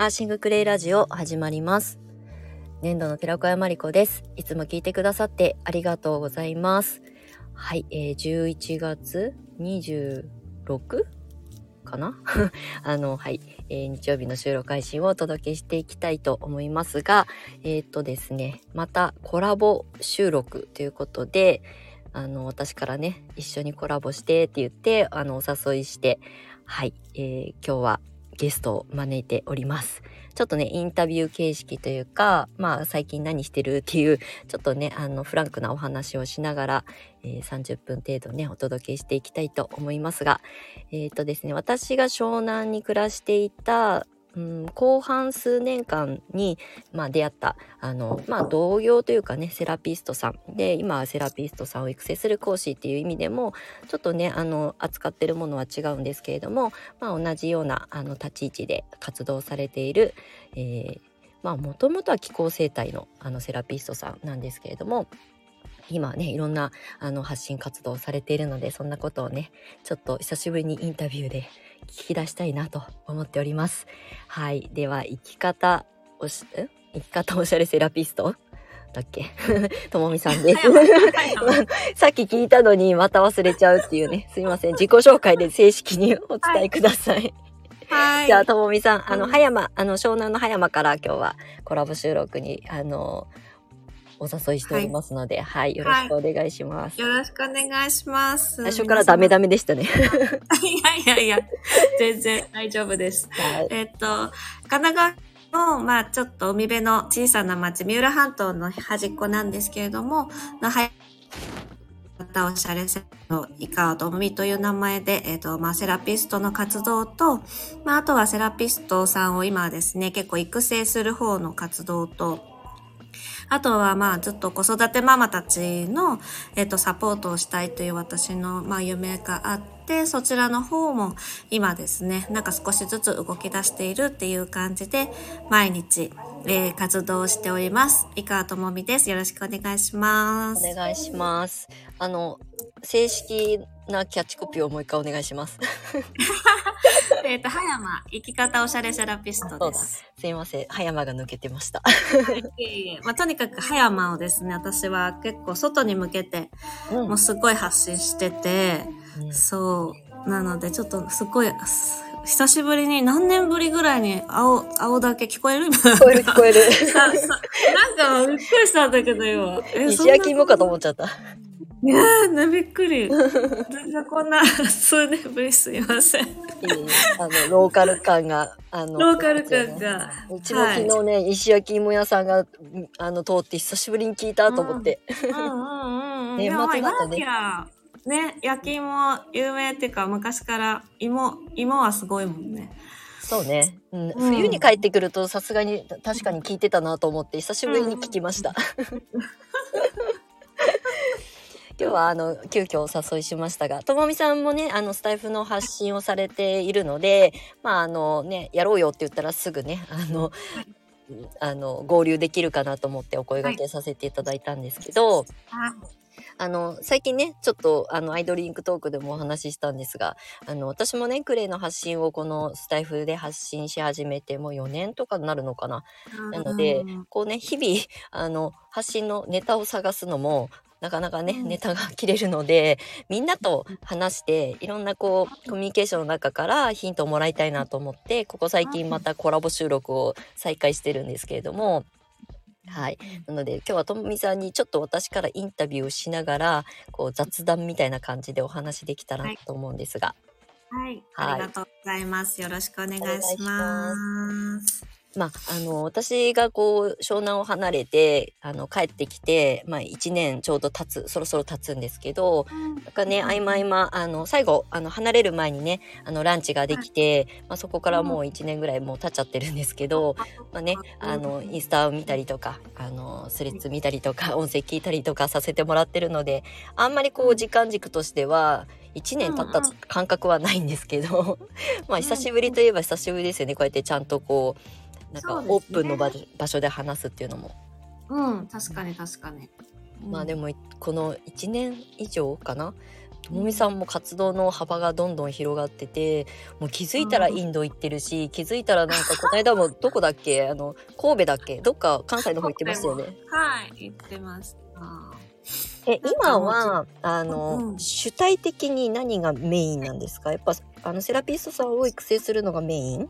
アーシングクレイラジオ始まります。年度の寺子屋まりこです。いつも聞いてくださってありがとうございます。はい、えー、11月 26? かな？あの、はい、えー日曜日の収録配信をお届けしていきたいと思いますが、えーっとですね、またコラボ収録ということで、あの、私からね、一緒にコラボしてって言って、あの、お誘いして、はい、えー今日はゲストを招いております。ちょっとね、インタビュー形式というか、まあ、最近何してるっていう、ちょっとね、あの、フランクなお話をしながら、えー30分程度ね、お届けしていきたいと思いますが、えっ、とですね、私が湘南に暮らしていた、うん、後半数年間に、まあ、出会った、あの、まあ、同業というかね、セラピストさん。で、今はセラピストさんを育成する講師っていう意味でも、ちょっとね、あの、扱ってるものは違うんですけれども、まあ、同じような、あの、立ち位置で活動されている、もともとは気候生態の、あの、セラピストさんなんですけれども、今ね、いろんな、あの、発信活動をされているので、そんなことをね、ちょっと久しぶりにインタビューで聞き出したいなと思っております。はい。では、生き方おし、ん生き方おしゃれセラピスト？だっけ？ともみさんです。さっき聞いたのにまた忘れちゃうっていうね。すいません。自己紹介で正式にお伝えください。はい。じゃあ、ともみさん、あの、うん葉山、あの、湘南の葉山から今日はコラボ収録に、あの、お誘いしておりますので、はい、よろしくお願いします。よろしくお願いします。最初からダメダメ。メでしたね。いやいやいや、全然大丈夫です。はい。えっと、神奈川の、まあちょっと海辺の小さな町、三浦半島の端っこなんですけれども、のはや方おしゃれセの井川ともみという名前で、えっ、と、まあ、セラピストの活動と、まあ、あとはセラピストさんを今はですね、結構育成する方の活動と、あとはまあずっと子育てママたちの、えっとサポートをしたいという私のまあ夢があって、そちらの方も今ですね、なんか少しずつ動き出しているっていう感じで、毎日、えー活動しております。井川智美です。よろしくお願いします。お願いします。あの、正式なキャッチコピーをもう一回お願いします。えっと、葉山、生き方おしゃれセラピスト。です。すいません。葉山が抜けてました。まあ、とにかく葉山をですね、私は結構外に向けて、うんもうすごい発信してて、うんそう。なので、ちょっとすごい、す久しぶりに、何年ぶりぐらいに青、青だけ聞こえる今。聞こえる聞こえる。なんかびっくりしたんだけど今。え石焼き芋かと思っちゃった。いやーね、びっくり。全然こんな数年ぶりすいません。いいあの、ローカル感が、あの、ローカル感が。うちも昨日ね、石焼き芋屋さんが、あの、通って久しぶりに聞いたと思って。うんうんうんうん。年末だとね茨城はね、焼き芋有名っていうか、昔から芋、芋はすごいもんね。そうね、うんうん冬に帰ってくるとさすがに確かに聞いてたなと思って久しぶりに聞きました。今日はあの急遽お誘いしましたがともみさんもねあのスタイフの発信をされているのでまああのねやろうよって言ったらすぐねあのあの合流できるかなと思ってお声掛けさせていただいたんですけど、ああの、最近ね、ちょっと、あの、アイドリンクトークでもお話ししたんですが、あの、私もね、クレイの発信をこのスタイフで発信し始めて、もう4年とかになるのかな。なのでうん。こうね、日々、あの、発信のネタを探すのも、なかなかね、うんネタが切れるので、みんなと話して、いろんなこう、コミュニケーションの中からヒントをもらいたいなと思って、ここ最近またコラボ収録を再開してるんですけれども、はい。なので今日はともみさんにちょっと私からインタビューをしながらこう雑談みたいな感じでお話できたらなと思うんですが、はい。はいありがとうございます。よろしくお願いします。まああの私がこう湘南を離れてあの帰ってきてまあ1年ちょうど経つそろそろ経つんですけどなんかね合間合間あの最後あの離れる前にねあのランチができて、まあ、そこからもう1年ぐらいもう経っちゃってるんですけど、まあね、あの、インスタを見たりとか、あの、スレッズ見たりとか、音声聞いたりとかさせてもらってるので、あんまりこう、時間軸としては、1年経った感覚はないんですけど、まあ、久しぶりといえば久しぶりですよね。こうやってちゃんとこう、なんかオープンの場,、場所で話すっていうのも。うん、確かに確かに。まあでも、この1年以上かな。ともみさんも活動の幅がどんどん広がっててもう気づいたらインド行ってるし、気づいたらなんかこの間もどこだっけ？あの神戸だっけ？どっか関西の方行ってましたよね。はい、行ってました。え今はあの、うん。主体的に何がメインなんですか？やっぱあのセラピストさんを育成するのがメイン、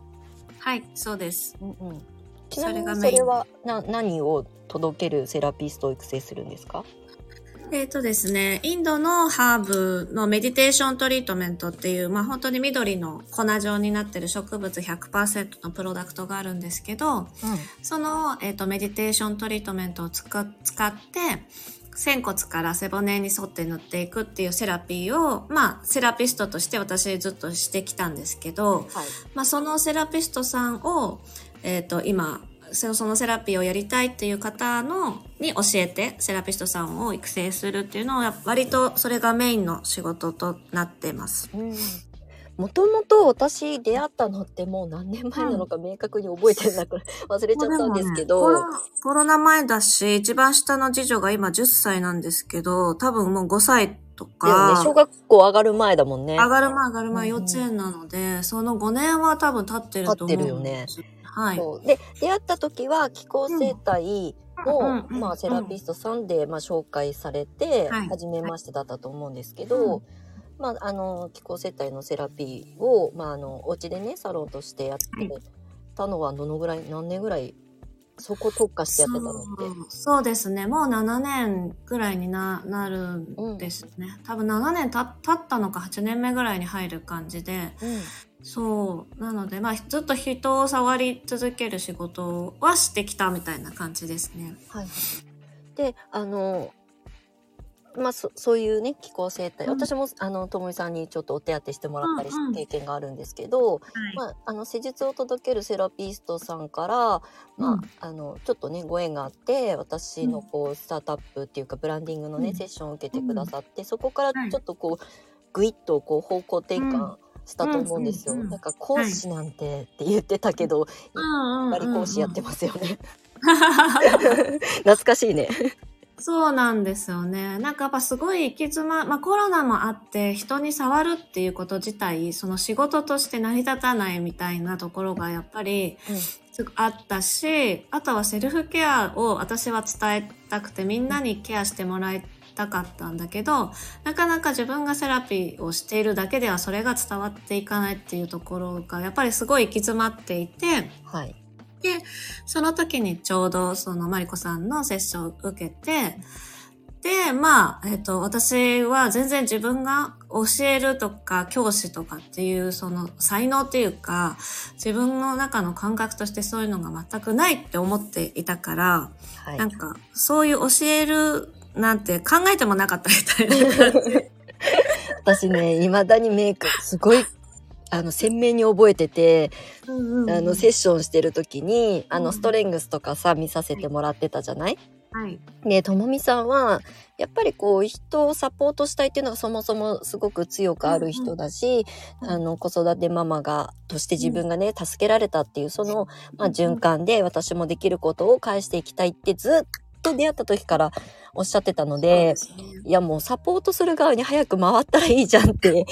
はい、そうです。うんうん、ちなみにそそれはな何を届けるセラピストを育成するんですか？えっ、とですね、インドのハーブのメディテーショントリートメントっていう、まあ本当に緑の粉状になってる植物100%のプロダクトがあるんですけど、その、えっ、と、メディテーショントリートメントを使使って、仙骨から背骨に沿って塗っていくっていうセラピーを、まあ、セラピストとして私ずっとしてきたんですけど、はいまあ、そのセラピストさんを、えっ、と、今、そそのセラピーをやりたいっていう方の、に教えて、セラピストさんを育成するっていうのを、割とそれがメインの仕事となってます。うんもともと私出会ったのってもう何年前なのか明確に覚えてなく 忘れちゃったんですけど、コロコロナ前だし、一番下の次女が今10歳なんですけど、多分もう5歳とか、ね、小学校上がる前だもんね。上がる前上がる前うんうん。幼稚園なので、その5年は多分経ってると思うんです。経ってるよね。はい。で出会った時は気候生態の、うんうんうん。まあ、セラピストさんで、まあ、紹介されて、はい。初めましてだったと思うんですけど、うんまあ、あの気候生態のセラピーを、まあ、あのお家でねサロンとしてやってたのはどのぐらい何年ぐらいそこ特化してやってたのって。そうですね。もう7年ぐらいにななるんですね。多分7年た経ったのか8年目ぐらいに入る感じで。うんそう。なので、まあ、ずっと人を触り続ける仕事はしてきたみたいな感じですね。はいはい、であのまあそそういうね気候生態、うん。私もあのともみさんにちょっとお手当てしてもらったりしうんうん。経験があるんですけど、はい。まあ、あの施術を届けるセラピストさんから、まあうん。あのちょっとねご縁があって私のこうスタートアップっていうかブランディングのね、うん。セッションを受けてくださって、そこからはい。ちょっとこうグイッとこう方向転換したと思うんですよ。なんか講師なんてって言ってたけど、うんやっぱり講師やってまますよね。懐かしいね。そうなんですよね。なんかやっぱすごい行き詰ま、まあコロナもあって人に触るっていうこと自体、その仕事として成り立たないみたいなところがやっぱりあったし、あとはセルフケアを私は伝えたくてみんなにケアしてもらいたかったんだけど、なかなか自分がセラピーをしているだけではそれが伝わっていかないっていうところがやっぱりすごい行き詰まっていて、はい。その時にちょうどそのマリコさんのセッションを受けて、で、まあ、えっ、と、私は全然自分が教えるとか教師とかっていうその才能っていうか、自分の中の感覚としてそういうのが全くないって思っていたから、はいなんか、そういう教えるなんて考えてもなかったみたいな。私ね、未だにメイク、すごい、あの、鮮明に覚えてて、あの、セッションしてる時に、あの、うん。ストレングスとかさ、見させてもらってたじゃない？はい。で、ともみさんは、やっぱりこう、人をサポートしたいっていうのがそもそもすごく強くある人だし、うんあの、子育てママが、として自分がね、助けられたっていう、その、まあ、循環で私もできることを返していきたいってずっと出会った時からおっしゃってたので、いやもうサポートする側に早く回ったらいいじゃんって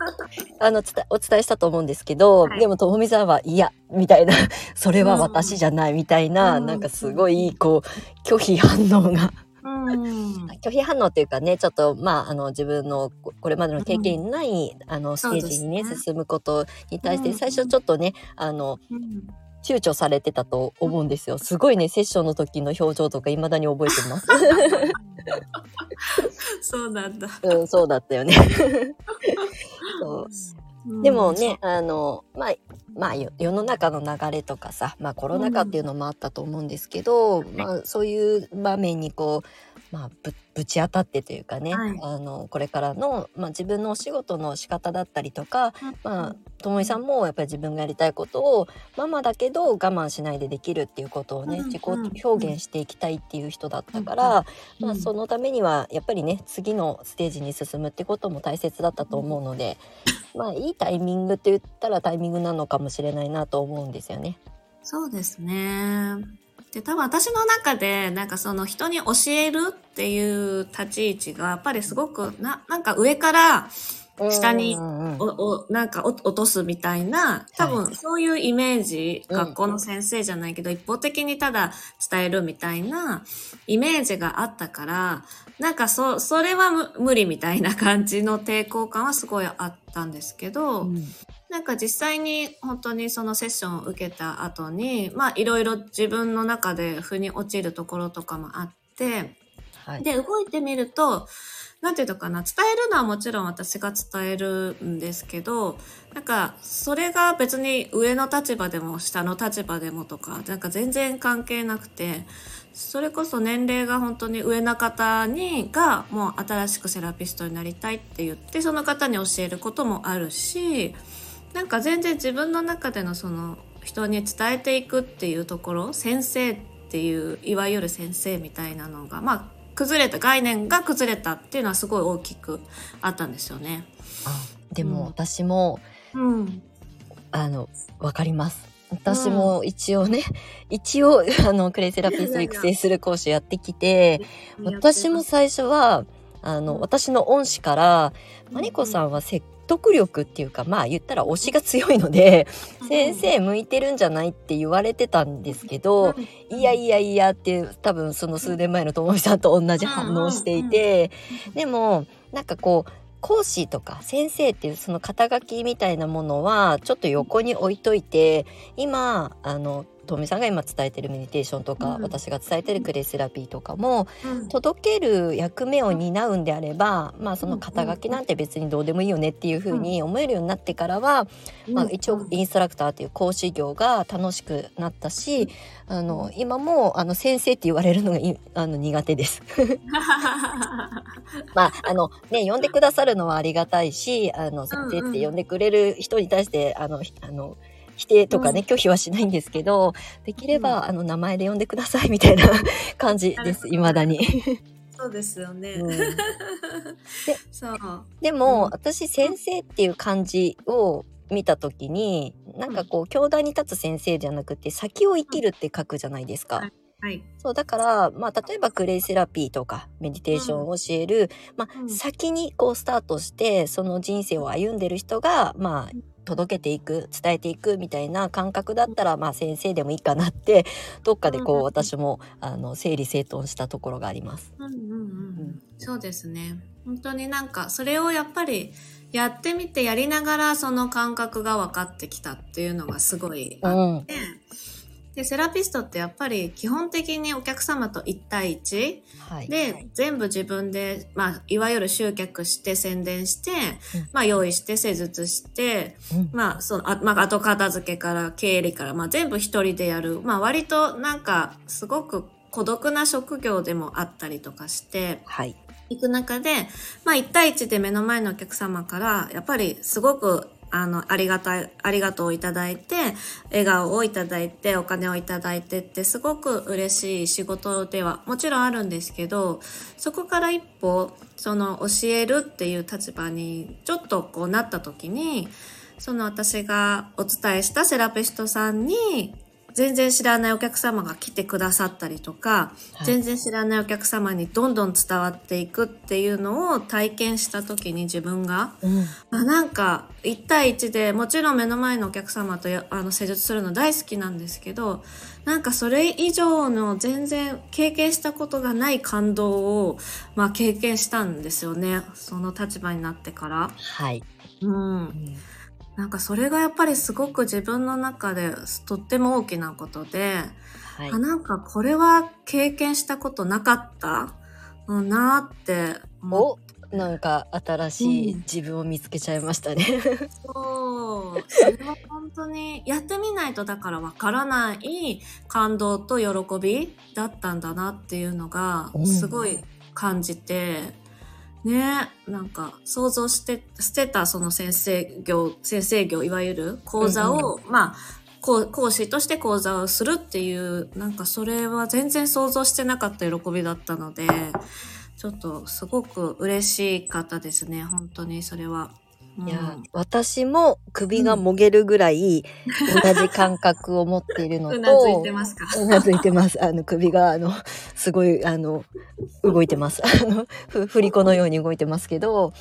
あのお伝えしたと思うんですけど、はい。でもともみさんはいやみたいな それは私じゃないみたいな、うん。なんかすごいこう拒否反応が。うん。拒否反応っていうかねちょっとまああの自分のここれまでの経験にない、あのステージにねね。進むことに対してうん。最初ちょっとねあのうん躊躇されてたと思うんですよすごいねセッションの時の表情とか未だに覚えてます。そうなんだ。うん、そうだったよね。そうでもね、あの、まあ、まあ、よ世の中の流れとかさ、まあコロナ禍っていうのもあったと思うんですけど、まあそういう場面にこう、まあぶぶち当たってというかね、はいあの、これからの、まあ自分のお仕事の仕方だったりとか、まあ、ともいさんもやっぱり自分がやりたいことをママだけど我慢しないでできるっていうことをね、うん自己表現していきたいっていう人だったから、まあ、そのためにはやっぱりね次のステージに進むってことも大切だったと思うので、まあいいタイミングって言ったらタイミングなのかもしれないなと思うんですよね。そうですね。で、多分私の中で、なんかその人に教えるっていう立ち位置が、やっぱりすごく、な、なんか上から下にうんうん。うんお、お、なんかお落とすみたいな、多は分そういうイメージ、うん。学校の先生じゃないけど、一方的にただ伝えるみたいなイメージがあったから、なんかそ、それは無無理みたいな感じの抵抗感はすごいあったんですけど、うんなんか実際に本当にそのセッションを受けた後に、まあいろいろ自分の中で腑に落ちるところとかもあって、はい。で、動いてみると、なんていうのかな、伝えるのはもちろん私が伝えるんですけど、なんか、それが別に上の立場でも下の立場でもとか、なんか全然関係なくて、それこそ年齢が本当に上な方に、がもう新しくセラピストになりたいって言って、その方に教えることもあるし、なんか全然自分の中でのその人に伝えていくっていうところ、先生っていう、いわゆる先生みたいなのが、まあ、崩れた、概念が崩れたっていうのはすごい大きくあったんですよね。あでもうん私も、うん。あの、わかります。私も一応ね、一応、あの、クレイセラピスト育成する講師やってきて、私も最初は、あの、うん。私の恩師から、マリコさんは説得力っていうか、まあ言ったら推しが強いので、先生向いてるんじゃないって言われてたんですけど、いやいやいやって多分その数年前のともみさんと同じ反応をしていて、でもなんかこう講師とか先生っていうその肩書きみたいなものはちょっと横に置いといて今あのともみさんが今伝えてるメディテーションとか、うん。私が伝えてるクレイセラピーとかもうん。届ける役目を担うんであればまあその肩書きなんて別にどうでもいいよねっていうふうに思えるようになってからは、まあ、一応インストラクターっていう講師業が楽しくなったしあの今もあの先生って言われるのがいあの苦手です。まああのね呼んでくださるのはありがたいしあの先生って呼んでくれる人に対してあのひあの否定とかね、拒否はしないんですけどできれば、あの名前で呼んでくださいみたいな感じです未だに。そうですよね。うん そう。でも、うん私先生っていう漢字を見た時になんかこう教壇に立つ先生じゃなくて先を生きるって書くじゃないですか。はい。そうだから、まあ、例えばクレイセラピーとかメディテーションを教える、まあうん先にこうスタートしてその人生を歩んでる人が、まあ、届けていく伝えていくみたいな感覚だったら、まあ、先生でもいいかなって どっかでこうんう私もあの整理整頓したところがあります。うんうんうんうん。そうですね。本当になんか、それをやっぱり、やってみてやりながらその感覚が分かってきたっていうのがすごいあうんって、で、セラピストってやっぱり基本的にお客様と1対1はい、で、全部自分で、まあ、いわゆる集客して宣伝して、うん。まあ、用意して施術して、うん。まあ、その、あまあ、後片付けから経理から、まあ、全部一人でやる。まあ、割となんか、すごく孤独な職業でもあったりとかして、はい。行く中で、まあ、1対1で目の前のお客様から、やっぱりすごく、あの、ありがたい、ありがとうをいただいて、笑顔をいただいて、お金をいただいてって、すごく嬉しい仕事ではもちろんあるんですけど、そこから一歩、その教えるっていう立場にちょっとこうなった時に、その私がお伝えしたセラピストさんに、全然知らないお客様が来てくださったりとか、はい。全然知らないお客様にどんどん伝わっていくっていうのを体験した時に自分が、うん。あなんか1対1でもちろん目の前のお客様とやあの施術するの大好きなんですけどなんかそれ以上の全然経験したことがない感動を、まあ、経験したんですよね。その立場になってから。はい、うん。うんなんかそれがやっぱりすごく自分の中でとっても大きなことで、はいあなんかこれは経験したことなかったうんなって思っおなんか新しいうん自分を見つけちゃいましたね。そう。それは本当にやってみないとだからわからない感動と喜びだったんだなっていうのがうんすごい感じて、ねなんか想像して捨てたその先生業先生業いわゆる講座を、まあ講講師として講座をするっていうなんかそれは全然想像してなかった喜びだったのでちょっとすごく嬉しかったですね本当にそれは。いや、私も首がもげるぐらい 同じ感覚を持っているのと、うなずいてますか？うなずいてます。あの、首が、あの、すごい、あの、動いてます。あの、ふ振り子のように動いてますけど、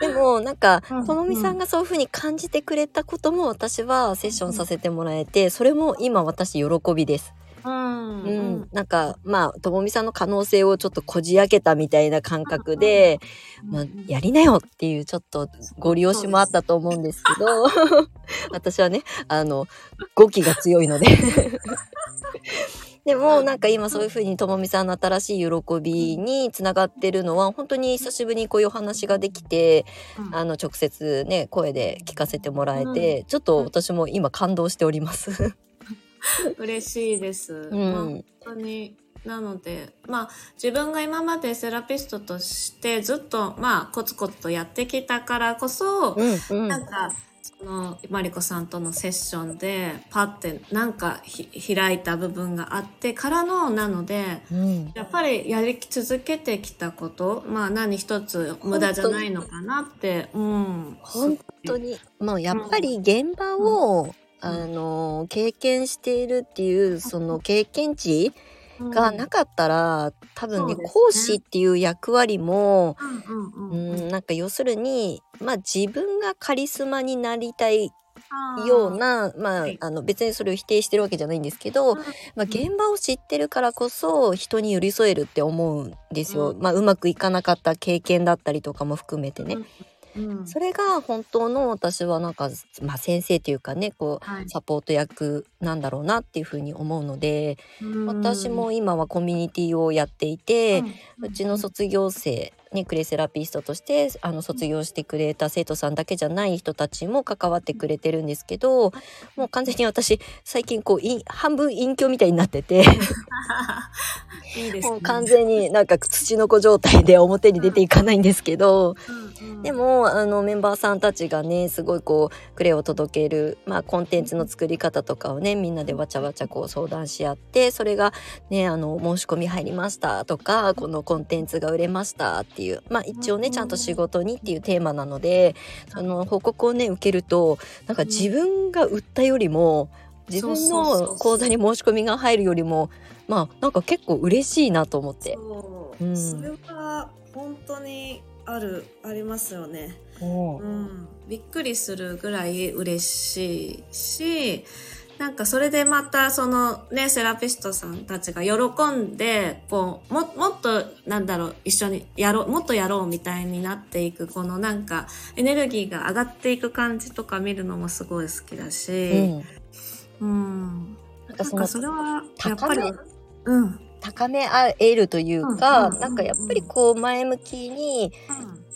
でも、なんかうん、ともみさんがそういうふうに感じてくれたことも私はセッションさせてもらえて、それも今私喜びです。うんうん、なんかまあともみさんの可能性をちょっとこじ開けたみたいな感覚で、まあ、やりなよっていうちょっとご利用しもあったと思うんですけど 私はねあの語気が強いので。でもなんか今そういうふうにともみさんの新しい喜びにつながってるのは本当に久しぶりにこういうお話ができてうん。あの直接ね声で聞かせてもらえて、ちょっと私も今感動しております。嬉しいです。うまあん、本当に。なのでまあ自分が今までセラピストとしてずっとまあコツコツとやってきたからこそ、うんうん。なんかそのマリコさんとのセッションでパッてなんかひ開いた部分があってからのなのでうん。やっぱりやり続けてきたことまあ何一つ無駄じゃないのかなってうん。本当に。もうやっぱり現場を、あの経験しているっていうその経験値がなかったら、多分ねね。講師っていう役割も、うんなんか要するにまあ自分がカリスマになりたいようなまあはい。あの別にそれを否定してるわけじゃないんですけど、まあ、現場を知ってるからこそ人に寄り添えるって思うんですよ。うん。まあ、うまくいかなかった経験だったりとかも含めてね。うん。それが本当の私はなんか、まあ、先生というかねこはい。うサポート役なんだろうなっていうふうに思うので、うん。私も今はコミュニティをやっていて、うん。うちの卒業生ねクレイセラピストとしてあの卒業してくれた生徒さんだけじゃない人たちも関わってくれてるんですけどもう完全に私最近こうい半分隠居みたいになってて。いいですね。もう完全になんか土の子状態で表に出ていかないんですけど。うんうんでもあのメンバーさんたちがねすごいこうクレを届ける、まあ、コンテンツの作り方とかをねみんなでわちゃわちゃこう相談し合ってそれがねあの申し込み入りましたとかこのコンテンツが売れましたっていうまあ一応ねちゃんと仕事にっていうテーマなのでその報告をね受けるとなんか自分が売ったよりも自分の講座に申し込みが入るよりもまあなんか結構嬉しいなと思って。うん。それは本当にあるありますよね、うんうん、びっくりするぐらい嬉しいしなんかそれでまたそのねセラピストさんたちが喜んでこうももっとなんだろう一緒にやろうもっとやろうみたいになっていくこのなんかエネルギーが上がっていく感じとか見るのもすごい好きだうし、ん。うん、なんかそのなんかそれはやっぱりうん高め合えるというか、なんかやっぱりこう前向きに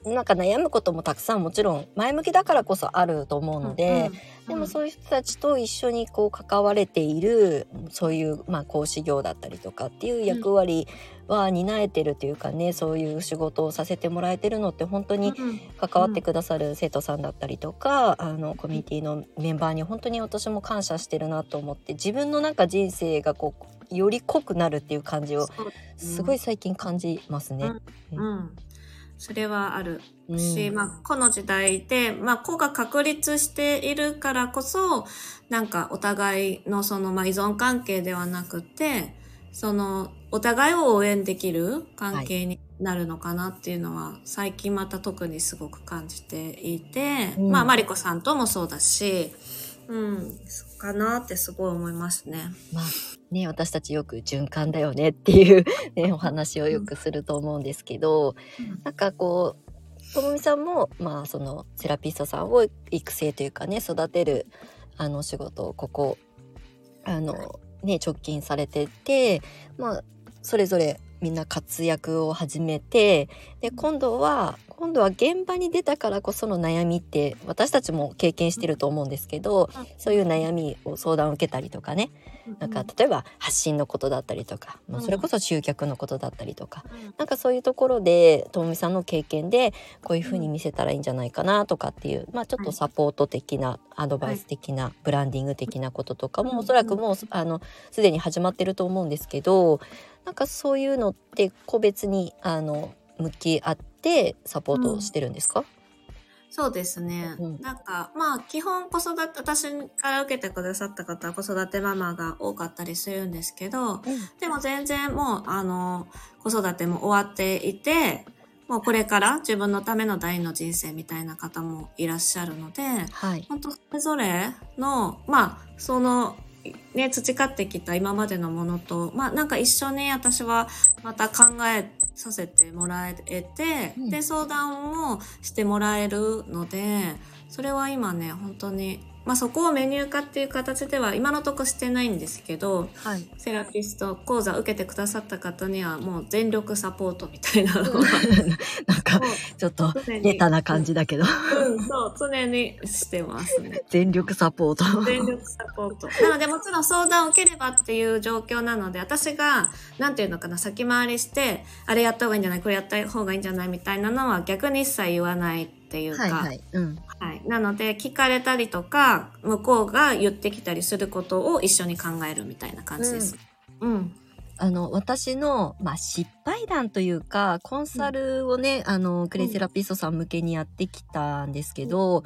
なんか悩むこともたくさんもちろん前向きだからこそあると思うので、でもそういう人たちと一緒にこう関われているそういうまあ講師業だったりとかっていう役割は担えてるというかねそういう仕事をさせてもらえてるのって本当に関わってくださる生徒さんだったりとか、あのコミュニティのメンバーに本当に私も感謝してるなと思って自分のなんか人生がこうより濃くなるっていう感じをすごい最近感じますね。うん、それはある。うん。し、まあ、この時代で、まあ、子が確立しているからこそ、なんかお互いのその、まあ、依存関係ではなくて、その、お互いを応援できる関係になるのかなっていうのは、最近また特にすごく感じていて、うん。まあ、マリコさんともそうだし、うん、そうかなってすごい思いますね。まあね、私たちよく循環だよねっていう、ね、お話をよくすると思うんですけど、なんかこうともみさんも、まあ、そのセラピストさんを育成というかね育てるあの仕事をここあの、ね、直近されてて、まあ、それぞれみんな活躍を始めてで今度は今度は現場に出たからこその悩みって私たちも経験してると思うんですけどそういう悩みを相談を受けたりとかね。なんか例えば発信のことだったりとか、まあ、それこそ集客のことだったりとか、なんかそういうところでともみさんの経験でこういうふうに見せたらいいんじゃないかなとかっていう、まあ、ちょっとサポート的なアドバイス的な、ブランディング的なこととかうん。もおそらくもうあのすでに始まってると思うんですけどなんかそういうのって個別にあの向き合ってサポートしてるんですか、そうですね。うんなんか、まあ、基本子育て、私から受けてくださった方は子育てママが多かったりするんですけど、でも全然もう、あの、子育ても終わっていて、もうこれから自分のための第二の人生みたいな方もいらっしゃるので、はい。本当それぞれの、まあ、その、ね、培ってきた今までのものと、まあ、なんか一緒に私はまた考えさせてもらえて、うん。で、相談もしてもらえるので、それは今ね、本当に、まあそこをメニュー化っていう形では今のとこしてないんですけど、はい。セラピスト講座受けてくださった方にはもう全力サポートみたいな なんか、ちょっと、ベタな感じだけど、うん、そう、常にしてますね。全力サポート。全力サポート。なのでもちろん相談を受ければっていう状況なので、私が、なんていうのかな、先回りして、あれやった方がいいんじゃないこれやった方がいいんじゃないみたいなのは逆に一切言わないっていうか、はいはい。うん。はいなので、聞かれたりとか、向こうが言ってきたりすることを一緒に考えるみたいな感じです。うん。あの、私の、まあ、失敗談というか、コンサルをね、あの、クレイセラピストさん向けにやってきたんですけど、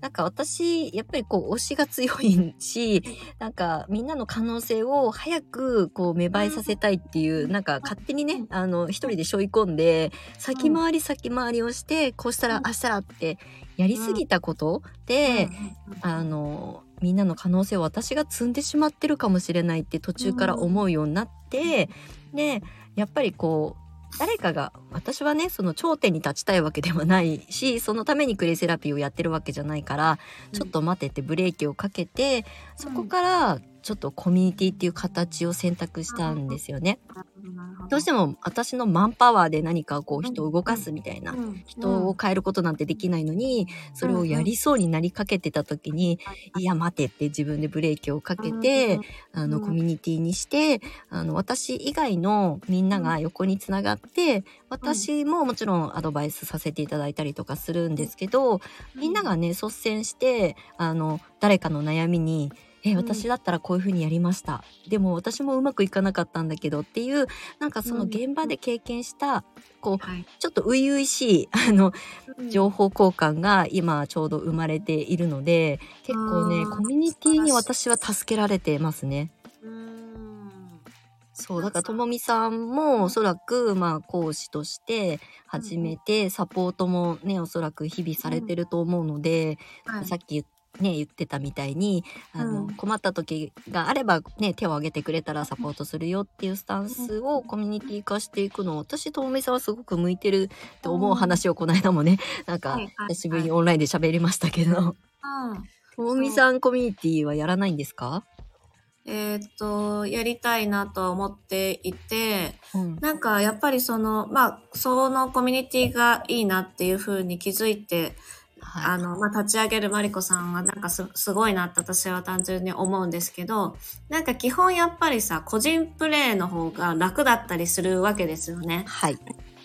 なんか私、やっぱりこう、推しが強いし、なんかみんなの可能性を早くこう芽生えさせたいっていう、なんか勝手にね、あの、一人で背負い込んで、先回り先回りをして、こうしたら、あしたらってやりすぎたことで、あのみんなの可能性を私が積んでしまってるかもしれないって途中から思うようになって、でやっぱりこう誰かが私はねその頂点に立ちたいわけではないし そのためにクレイセラピーをやってるわけじゃないから、ちょっと待てってブレーキをかけてそこからちょっとコミュニティっていう形を選択したんですよね。ど。うしても私のマンパワーで何かこう人を動かすみたいな人を変えることなんてできないのに、それをやりそうになりかけてた時に、いや待てって自分でブレーキをかけて、あのうんコミュニティにして、あの私以外のみんなが横につながって、私ももちろんアドバイスさせていただいたりとかするんですけど、みんながね率先して、あの誰かの悩みにえうん。私だったらこういう風にやりました。でも私もうまくいかなかったんだけどっていうなんかその現場で経験したこうはい。ちょっと初々しいあのうん。情報交換が今ちょうど生まれているので結構ねコミュニティに私は助けられてますね。うん。そうだからともみさんもおそらくまあ講師として始めてサポートもねおそらく日々されてると思うので、はい。さっき言っね、言ってたみたいにあの、うん。困った時があれば、ね、手を挙げてくれたらサポートするよっていうスタンスをコミュニティ化していくの私ともみさんはすごく向いてるって思う話をこの間もねなんか久しぶりにオンラインで喋りましたけど。うん。ともみさんコミュニティはやらないんですか、えーっと、やりたいなとは思っていて、うん。なんかやっぱりその、まあ、そのコミュニティがいいなっていうふうに気づいて、はいあの、まあ、立ち上げるマリコさんはなんかすすごいなって私は単純に思うんですけど、なんか基本やっぱりさ、個人プレイの方が楽だったりするわけですよね。はい。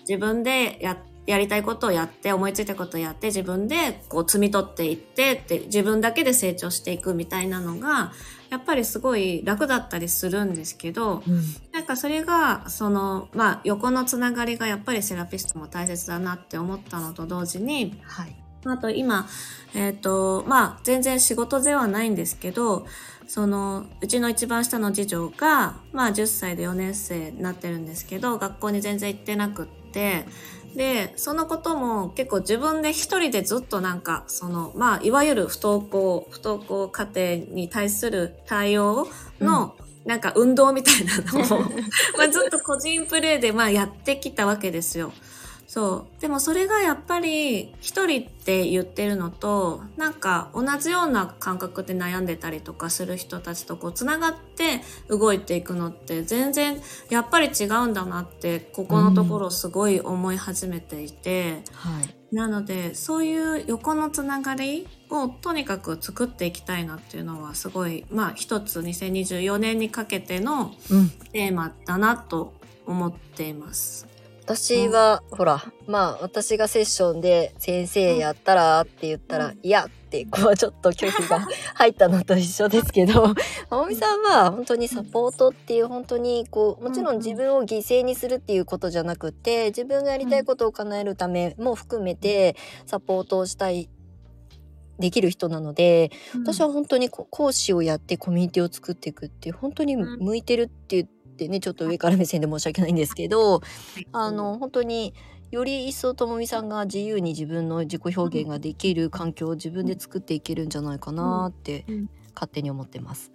自分でや、やりたいことをやって、思いついたことをやって、自分でこう積み取っていってって、自分だけで成長していくみたいなのが、やっぱりすごい楽だったりするんですけど、うん。なんかそれが、その、まあ、横のつながりがやっぱりセラピストも大切だなって思ったのと同時に、はいあと今、えっ、と、まあ、全然仕事ではないんですけど、その、うちの一番下の次女が、まあ、10歳で4年生になってるんですけど、学校に全然行ってなくって、で、そのことも結構自分で一人でずっとなんか、その、まあ、いわゆる不登校、不登校家庭に対する対応の、なんか運動みたいなのを、まあ、ずっと個人プレイでまあやってきたわけですよ。そう。でもそれがやっぱり一人って言ってるのと、なんか同じような感覚で悩んでたりとかする人たちとこう繋がって動いていくのって全然やっぱり違うんだなって、ここのところすごい思い始めていて、はいなのでそういう横のつながりをとにかく作っていきたいなっていうのはすごい、まあ一つ2024年にかけてのうんテーマだなと思っています。私は、ほらまあ私がセッションで「先生やったら?」って言ったら「うん。いや」ってこうちょっと拒否が 入ったのと一緒ですけど 青みさんは本当にサポートっていう本当にこうもちろん自分を犠牲にするっていうことじゃなくて自分がやりたいことを叶えるためも含めてサポートをしたいできる人なので、私は本当にこ講師をやってコミュニティを作っていくっていう本当にうん向いてるって言ってねちょっと上から目線で申し訳ないんですけどあの本当により一層ともみさんが自由に自分の自己表現ができる環境を自分で作っていけるんじゃないかなってうん。勝手に思ってます。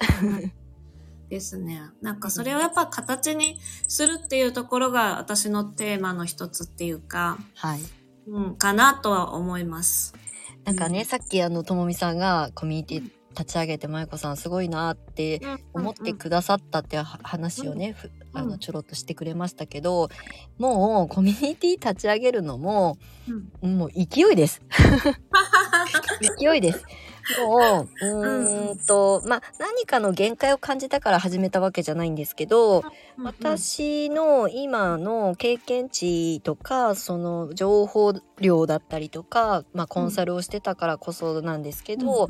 ですね。なんかそれをやっぱ形にするっていうところが私のテーマの一つっていうか、はい。うん、かなとは思います。なんかね、うん。さっきあのともみさんがコミュニティ立ち上げてまゆこさんすごいなって思ってくださったっては話をね、うんのちょろっとしてくれましたけどもうコミュニティ立ち上げるのもうん。もう勢いです。勢いですもううーんとまあ何かの限界を感じたから始めたわけじゃないんですけど私の今の経験値とかその情報量だったりとか、まあ、コンサルをしてたからこそなんですけど、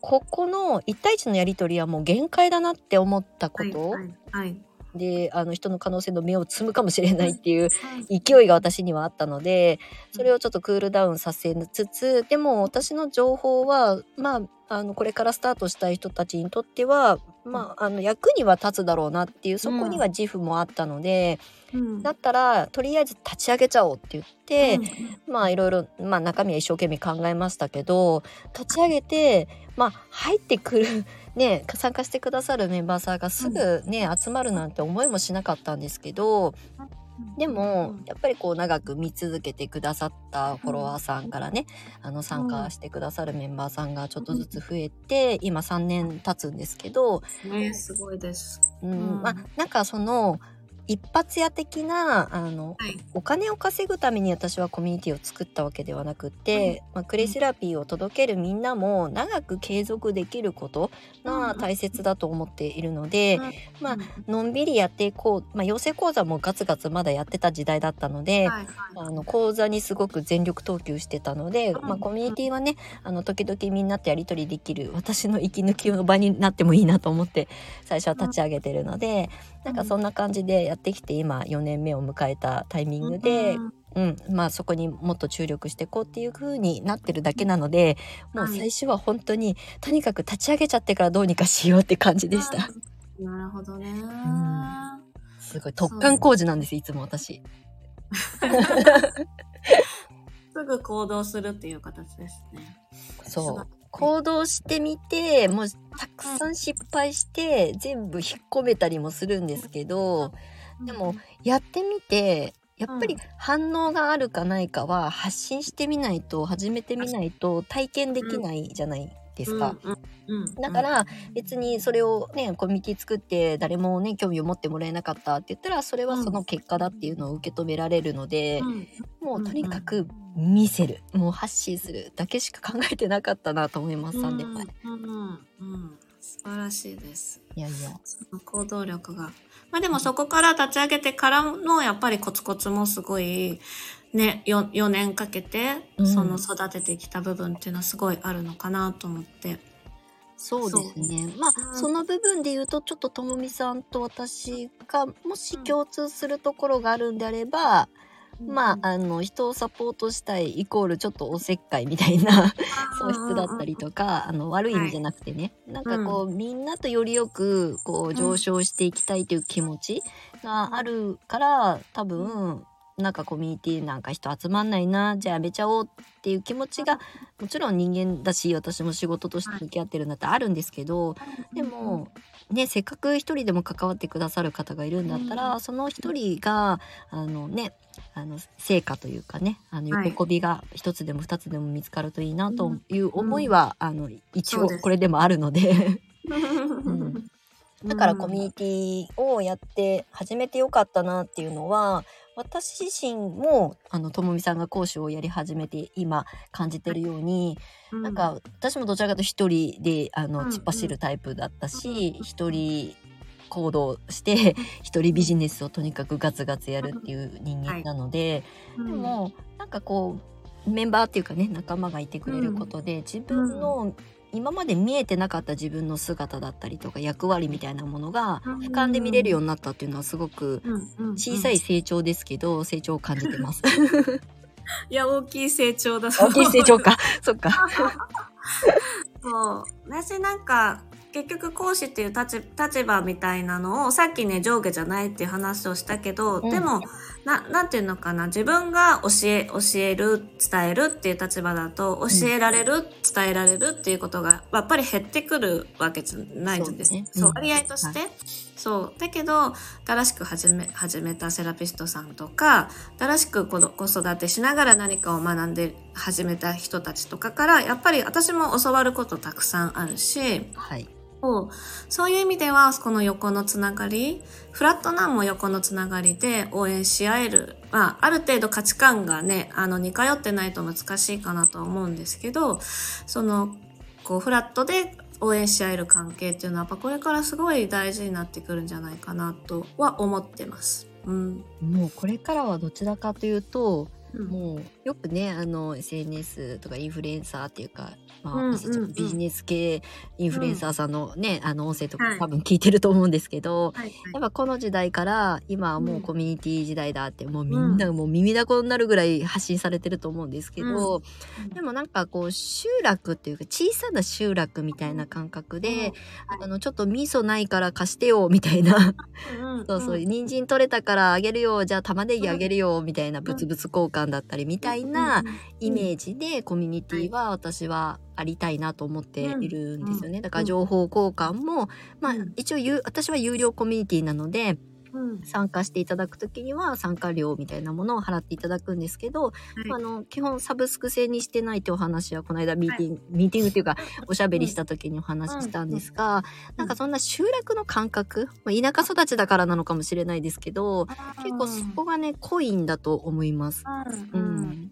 ここの1対1のやり取りはもう限界だなって思ったこと、はいはいであの人の可能性の目を摘むかもしれないっていうはい。勢いが私にはあったのでそれをちょっとクールダウンさせつつでも私の情報はまああのこれからスタートしたい人たちにとっては、まあ、あの役には立つだろうなっていうそこには自負もあったので、うん。だったらとりあえず立ち上げちゃおうって言って、うん。まあいろいろ、まあ、中身は一生懸命考えましたけど立ち上げてまあ入ってくるね参加してくださるメンバーさんがすぐね、集まるなんて思いもしなかったんですけどでもやっぱりこう長く見続けてくださったフォロワーさんからねあの参加してくださるメンバーさんがちょっとずつ増えて今3年経つんですけど、ねすごいです。うん。うん。まあなんかその一発屋的なあのはい。お金を稼ぐために私はコミュニティを作ったわけではなくって、まあ、クレイセラピーを届けるみんなも長く継続できることが大切だと思っているので、まあのんびりやっていこう、まあ、養成講座もガツガツまだやってた時代だったので、はい。あの講座にすごく全力投球してたので、うん。まあ、コミュニティはねあの時々みんなとやり取りできる私の息抜きの場になってもいいなと思って最初は立ち上げてるので、なんかそんな感じでやってきて今4年目を迎えたタイミングで、うんうんまあそこにもっと注力していこうっていう風になってるだけなのでもう最初は本当にとにかく立ち上げちゃってからどうにかしようって感じでした。なるほどね。すごい突貫工事なんですいつも私。すぐ行動するっていう形ですね。そう行動してみてもうたくさん失敗して全部引っ込めたりもするんですけどでもやってみてやっぱり反応があるかないかは発信してみないと始めてみないと体験できないじゃないですか？うんうんうんだから別にそれをねコミュニティ作って誰もね興味を持ってもらえなかったって言ったらそれはその結果だっていうのを受け止められるので、うんもうとにかく見せるもう発信するだけしか考えてなかったなと思います3年前。うんうんうん素晴らしいです。いやいやその行動力が。まあでもそこから立ち上げてからのやっぱりコツコツもすごいね 4, 4年かけてうん。その育ててきた部分っていうのはすごいあるのかなと思って。そうですね。まあうん。その部分で言うとちょっとともみさんと私がもし共通するところがあるんであれば、まああの人をサポートしたいイコールちょっとおせっかいみたいな素質だったりとかあの悪い意味じゃなくてね、なんかこう、みんなとよりよくこう上昇してい。きたいという気持ちがあるから多分なんかコミュニティなんか人集まんないなじゃあやめちゃおうっていう気持ちがもちろん人間だし私も仕事として向き合ってるんだってあるんですけどでもねせっかく一人でも関わってくださる方がいるんだったら、うその一人があのねあの成果というかねあのはい喜びが一つでも二つでも見つかるといいなという思いは、あの一応これでもあるので。うんだからコミュニティをやって始めてよかったなっていうのは私自身もあのともみさんが講師をやり始めて今感じてるように、うん。なんか私もどちらかと一人であのうん突っ走るタイプだったし一、人行動して 一人ビジネスをとにかくガツガツやるっていう人間なので、うん。でもなんかこうメンバーっていうかね仲間がいてくれることで、自分の今まで見えてなかった自分の姿だったりとか役割みたいなものがうん俯瞰で見れるようになったっていうのはすごく小さい成長ですけど成長を感じてます。いや大きい成長だ大きい成長かそっか。そう。私なんか、結局講師っていう立立場みたいなのをさっきね上下じゃないっていう話をしたけど、うん。でもななんていうのかな自分が教え教える伝えるっていう立場だと教えられる、伝えられるっていうことがやっぱり減ってくるわけじゃないんですそうね。そううん割合として、そうだけど新しく始め始めたセラピストさんとか新しく子育てしながら何かを学んで始めた人たちとかからやっぱり私も教わることたくさんあるしはい。そうそういう意味ではこの横のつながりフラットなんも横のつながりで応援し合える、まあ、ある程度価値観がねあの似通ってないと難しいかなとは思うんですけどそのこうフラットで応援し合える関係っていうのはやっぱこれからすごい大事になってくるんじゃないかなとは思ってます。うん、もうこれからはどちらかというと、うんもうよくねあの SNS とかインフルエンサーっていうか、まあうんうんうん。私たちもビジネス系インフルエンサーさんのね、あの音声とはい。か多分聞いてると思うんですけど、はいやっぱこの時代から今はもううんコミュニティ時代だってもうみんなもう耳だこになるぐらい発信されてると思うんですけど、うん。でもなんかこう集落っていうか小さな集落みたいな感覚で、あのちょっと味噌ないから貸してよみたいな。うんそうそう、人参取れたからあげるよじゃあ玉ねぎあげるよみたいな物々交換だったりみたいなイメージでコミュニティは私はありたいなと思っているんですよね。だから情報交換も、まあうん。一応有私は有料コミュニティなのでうん。参加していただくときには参加料みたいなものを払っていただくんですけど、い。あの基本サブスク制にしてないってお話はこの間ミーティング、ミーティングっていうか おしゃべりした時にお話ししたんですが、なんかそんな集落の感覚、まあ、田舎育ちだからなのかもしれないですけど、結構そこがね濃いんだと思います。ううん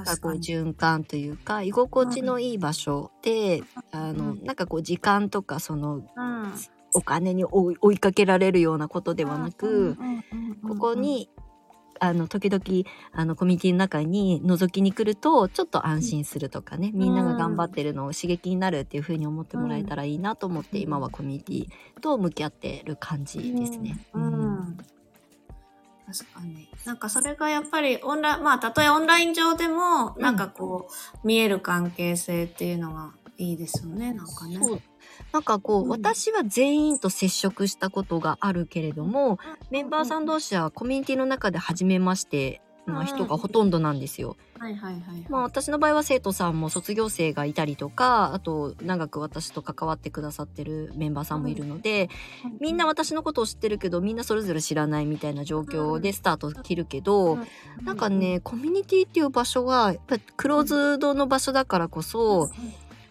ん。だからこう循環というか居心地のいい場所で、あのうん。なんかこう時間とかそのうん。お金に追いかけられるようなことではなく、ここにあの時々あのコミュニティの中に覗きに来るとちょっと安心するとかね、みんなが頑張ってるのを刺激になるっていう風に思ってもらえたらいいなと思って、うん。今はコミュニティと向き合ってる感じですね。うん。うん確かに。なんかそれがやっぱりオンライン、まあたとえオンライン上でも、うんなんかこう、見える関係性っていうのがいいですよね、なんかね。なんかこう、うん私は全員と接触したことがあるけれども、メンバーさん同士はコミュニティの中で初めましての人がほとんどなんですよ。はいはいはい。まあ私の場合は生徒さんも卒業生がいたりとか、あと長く私と関わってくださってるメンバーさんもい。るので、みんな私のことを知ってるけど、みんなそれぞれ知らないみたいな状況でスタート切るけど、なんかね、コミュニティっていう場所は、やっぱりクローズドの場所だからこそ、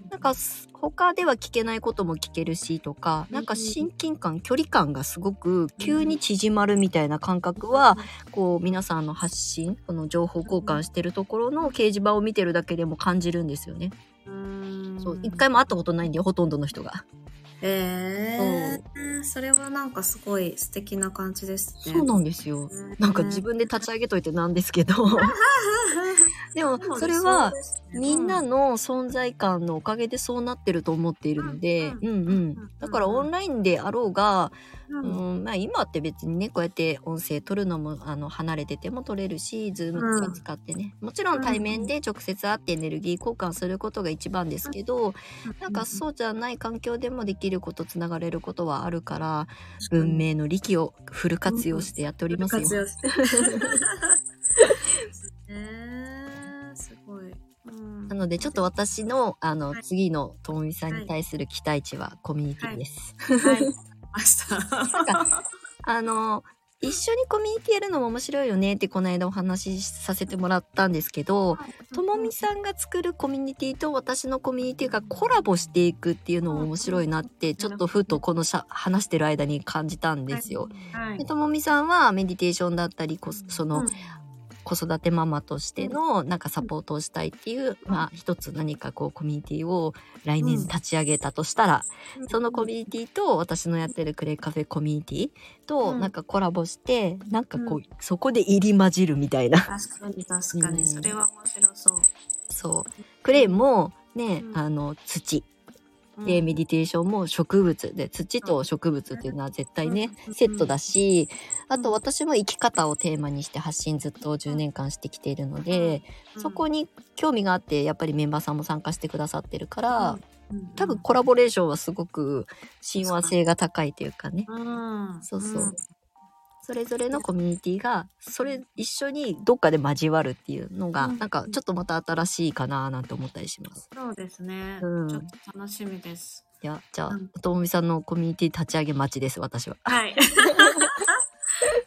なんかす他では聞けないことも聞けるしとか、なんか親近感、距離感がすごく急に縮まるみたいな感覚は、こう皆さんの発信、この情報交換してるところの掲示板を見てるだけでも感じるんですよね。うん、そう、一回も会ったことないんで、ほとんどの人が。えー、それはなんかすごい素敵な感じですね。そうなんですよ。なんか自分で立ち上げといてなんですけど。でも、それは、みんなの存在感のおかげでそうなってると思っているので、ううんうん。だからオンラインであろうが、ううんん、まあ今って別にね、こうやって音声取るのも、あの、離れてても取れるし、ズームとか使ってね。もちろん対面で直接会ってエネルギー交換することが一番ですけど、なんかそうじゃない環境でもできること、つながれることはあるから、文明の利器をフル活用してやっておりますよ。活用して。えー、すごい。うんなのでちょっと私のあの、はい次のともみさんに対する期待値はコミュニティです。はい。ました。あの一緒にコミュニティやるのも面白いよねってこの間お話しさせてもらったんですけど、ともみさんが作るコミュニティと私のコミュニティがコラボしていくっていうのも面白いなってちょっとふとこのしゃ話してる間に感じたんですよ。はい。でともみさんはメディテーションだったりこその、うん子育てママとしてのなんかサポートをしたいっていう、まあ一つ何かこうコミュニティを来年立ち上げたとしたら、そのコミュニティと私のやってるクレイカフェコミュニティとうん。なんかコラボして、なんかこう、そこで入り混じるみたいな。確かに確かに、うん。それは面白そう。そう。クレイもね、うん。あの土。で、メディテーションも植物で、土と植物っていうのは絶対ねう、ん。セットだし、あと私も生き方をテーマにして発信ずっと10年間してきているので、そこに興味があって、やっぱりメンバーさんも参加してくださってるから、多分コラボレーションはすごく親和性が高いというかね、うん、そうそうんそれぞれのコミュニティが、それ一緒にどっかで交わるっていうのが、うんなんかちょっとまた新しいかななんて思ったりします。そうですね、うんちょっと楽しみです。いや、じゃあうん、ともみさんのコミュニティ立ち上げ待ちです、私は。はい。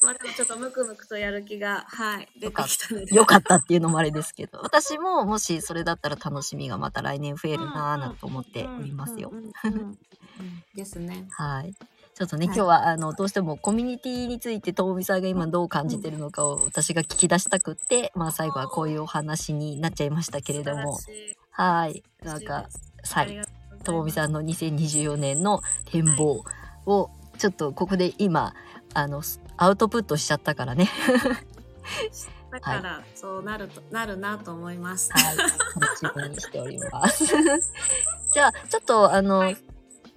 まあでもちょっとムクムクとやる気が、はい、出てきたので。よかったっていうのもあれですけど、私ももしそれだったら楽しみがまた来年増えるなぁなんて思っておりますよですね。はい。ちょっとね、はい今日はあのどうしてもコミュニティについてともみさんが今どう感じてるのかを私が聞き出したくって、まあ最後はこういうお話になっちゃいましたけれども、はい。なんか、はい。ともみさんの2024年の展望をちょっとここで今、あの、アウトプットしちゃったからね。だから、そうなると、なるなと思います。はい。楽しみにしております。じゃあ、ちょっとあの、はい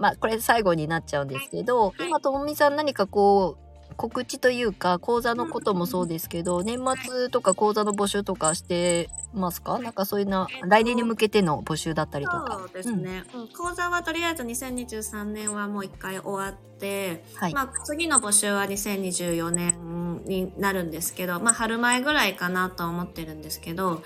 まあ、これ最後になっちゃうんですけど、はい。今、ともみさん何かこう、告知というか、講座のこともそうですけど、年末とか講座の募集とかしてますか？なんかそういうな、来年に向けての募集だったりとか。そうですね、うん。講座はとりあえず2023年はもう一回終わって、はい。まあ、次の募集は2024年になるんですけど、まあ、春前ぐらいかなと思ってるんですけど、はい。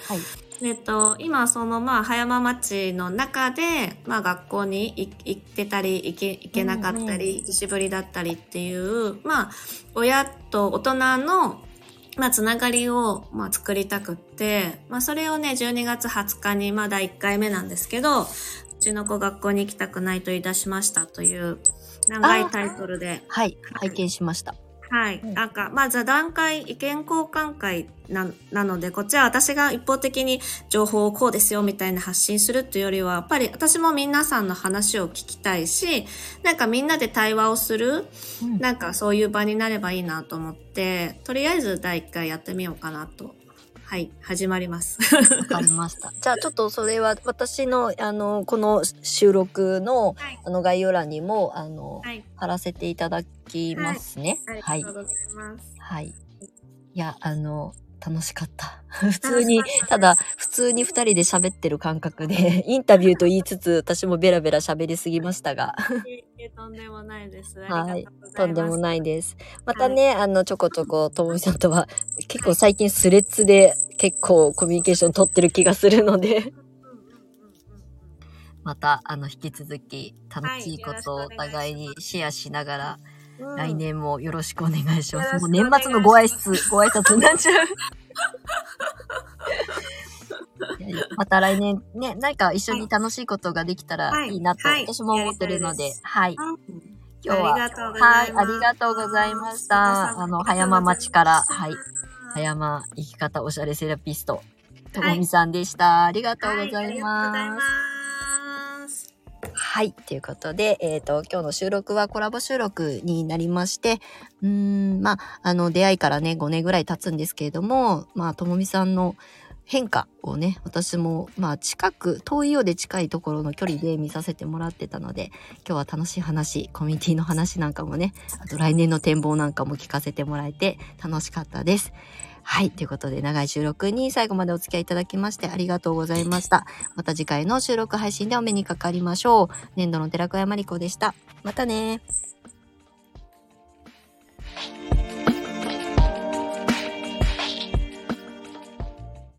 えっと、今そのまあ葉山町の中で、まあ、学校に行行ってたり行け行けなかったり久しぶりだったりっていう、まあ、親と大人の、まあ、つながりを、まあ、作りたくって、まあ、それをね12月20日にまだ1回目なんですけどうちの子学校に行きたくないと言い出しましたという長いタイトルではい。拝見しました。はい。うんなんか、まあ、座談会、意見交換会な、なので、こっちは私が一方的に情報をこうですよ、みたいな発信するっていうよりは、やっぱり私も皆さんの話を聞きたいし、なんかみんなで対話をする、うんなんかそういう場になればいいなと思って、とりあえず第一回やってみようかなと。はい、始まります。わかりました。じゃあちょっとそれは私の、あの、この収録の、はい。あの、概要欄にも、あの、はい。貼らせていただきますね。ありはい。がとうございます。はい。いや、あの、楽しかった。普通に、ただ、普通に二人で喋ってる感覚で、インタビューと言いつつ、私もベラベラ喋りすぎましたが、とんでもないです。はい。とんでもいないです。またね、あの、ちょこちょこ、ともみさんとは、結構最近スレッズで結構コミュニケーション取ってる気がするので、また、あの、引き続き、楽しいはいことをお互いにシェアしながら、うん来年もよろしくお願いします。もう年末のご挨拶、ご挨拶になっちゃう。また来年ね、何か一緒に楽しいことができたらいいなとはい私も思ってるので、はい。うん今日は、ありがとうございます。はい、ありがとうございました。あの、葉山町から、はい、葉山生き方おしゃれセラピスト、ともみさんでした。ありがとうございま。す。はい。ということで、えっ、と、今日の収録はコラボ収録になりまして、うん、まあ、あの、出会いからね、5年ぐらい経つんですけれども、まあ、ともみさんの変化をね、私も、まあ、近く、遠いようで近いところの距離で見させてもらってたので、今日は楽しい話、コミュニティの話なんかもね、あと来年の展望なんかも聞かせてもらえて楽しかったです。はい。ということで、長い収録に最後までお付き合いいただきましてありがとうございました。また次回の収録配信でお目にかかりましょう。年度の寺子山り子でした。またね